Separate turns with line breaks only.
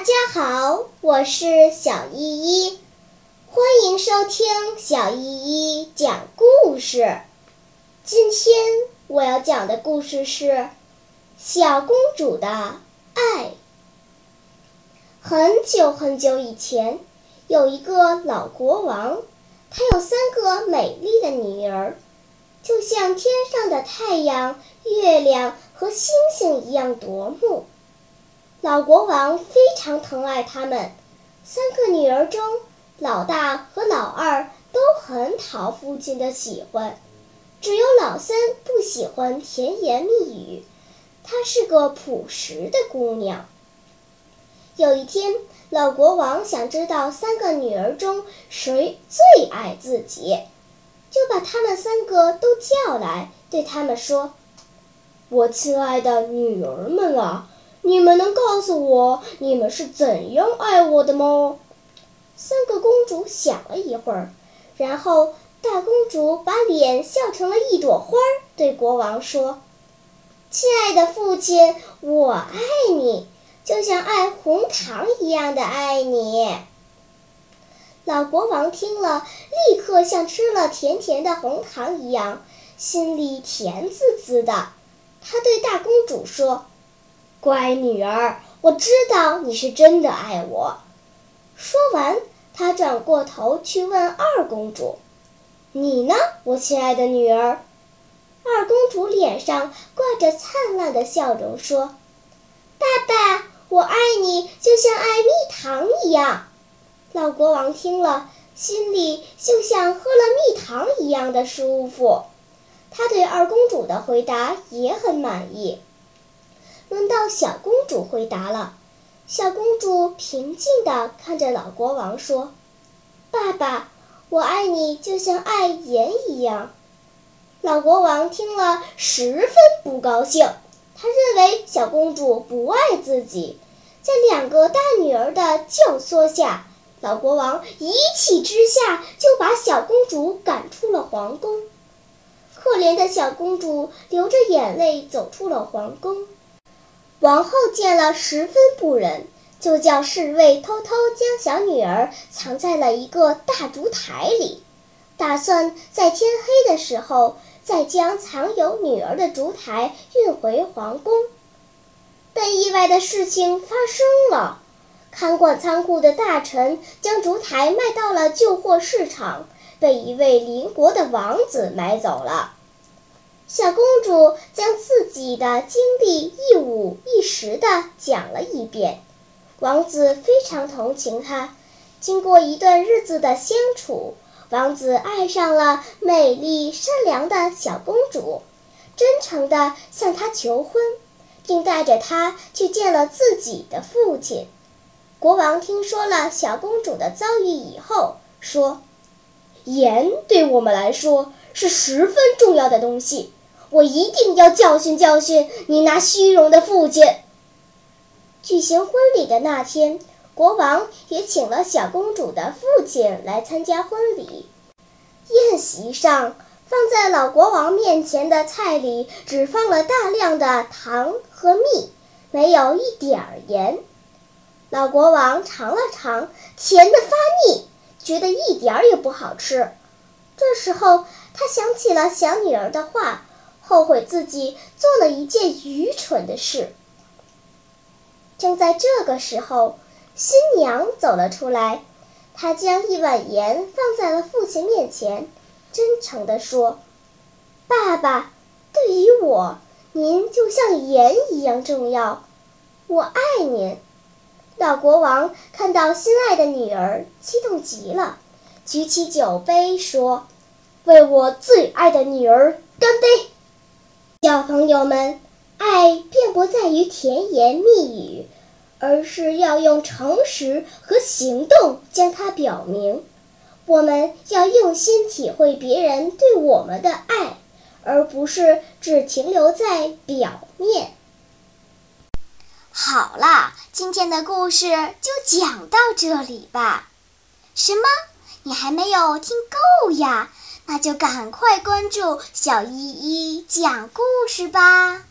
大家好，我是小依依，欢迎收听小依依讲故事。今天我要讲的故事是《小公主的爱》。很久很久以前，有一个老国王，他有三个美丽的女儿，就像天上的太阳、月亮和星星一样夺目。老国王非常疼爱她们，三个女儿中，老大和老二都很讨父亲的喜欢，只有老三不喜欢甜言蜜语。她是个朴实的姑娘。有一天，老国王想知道三个女儿中谁最爱自己，就把她们三个都叫来，对他们说：“我亲爱的女儿们啊！”你们能告诉我你们是怎样爱我的吗？三个公主想了一会儿，然后大公主把脸笑成了一朵花，对国王说：“亲爱的父亲，我爱你，就像爱红糖一样的爱你。”老国王听了，立刻像吃了甜甜的红糖一样，心里甜滋滋的。他对大公主说。乖女儿，我知道你是真的爱我。说完，他转过头去问二公主：“你呢，我亲爱的女儿？”二公主脸上挂着灿烂的笑容，说：“爸爸，我爱你，就像爱蜜糖一样。”老国王听了，心里就像喝了蜜糖一样的舒服。他对二公主的回答也很满意。轮到小公主回答了。小公主平静地看着老国王说：“爸爸，我爱你，就像爱盐一样。”老国王听了十分不高兴，他认为小公主不爱自己。在两个大女儿的教唆下，老国王一气之下就把小公主赶出了皇宫。可怜的小公主流着眼泪走出了皇宫。王后见了十分不忍，就叫侍卫偷偷将小女儿藏在了一个大烛台里，打算在天黑的时候再将藏有女儿的烛台运回皇宫。但意外的事情发生了，看管仓库的大臣将烛台卖到了旧货市场，被一位邻国的王子买走了。小公主将自己的经历一五一十的讲了一遍，王子非常同情她。经过一段日子的相处，王子爱上了美丽善良的小公主，真诚地向她求婚，并带着她去见了自己的父亲。国王听说了小公主的遭遇以后，说：“盐对我们来说是十分重要的东西。”我一定要教训教训你那虚荣的父亲。举行婚礼的那天，国王也请了小公主的父亲来参加婚礼。宴席上，放在老国王面前的菜里只放了大量的糖和蜜，没有一点儿盐。老国王尝了尝，甜的发腻，觉得一点儿也不好吃。这时候，他想起了小女儿的话。后悔自己做了一件愚蠢的事。正在这个时候，新娘走了出来，她将一碗盐放在了父亲面前，真诚地说：“爸爸，对于我，您就像盐一样重要，我爱您。”老国王看到心爱的女儿，激动极了，举起酒杯说：“为我最爱的女儿干杯！”小朋友们，爱并不在于甜言蜜语，而是要用诚实和行动将它表明。我们要用心体会别人对我们的爱，而不是只停留在表面。好啦，今天的故事就讲到这里吧。什么？你还没有听够呀？那就赶快关注小依依讲故事吧。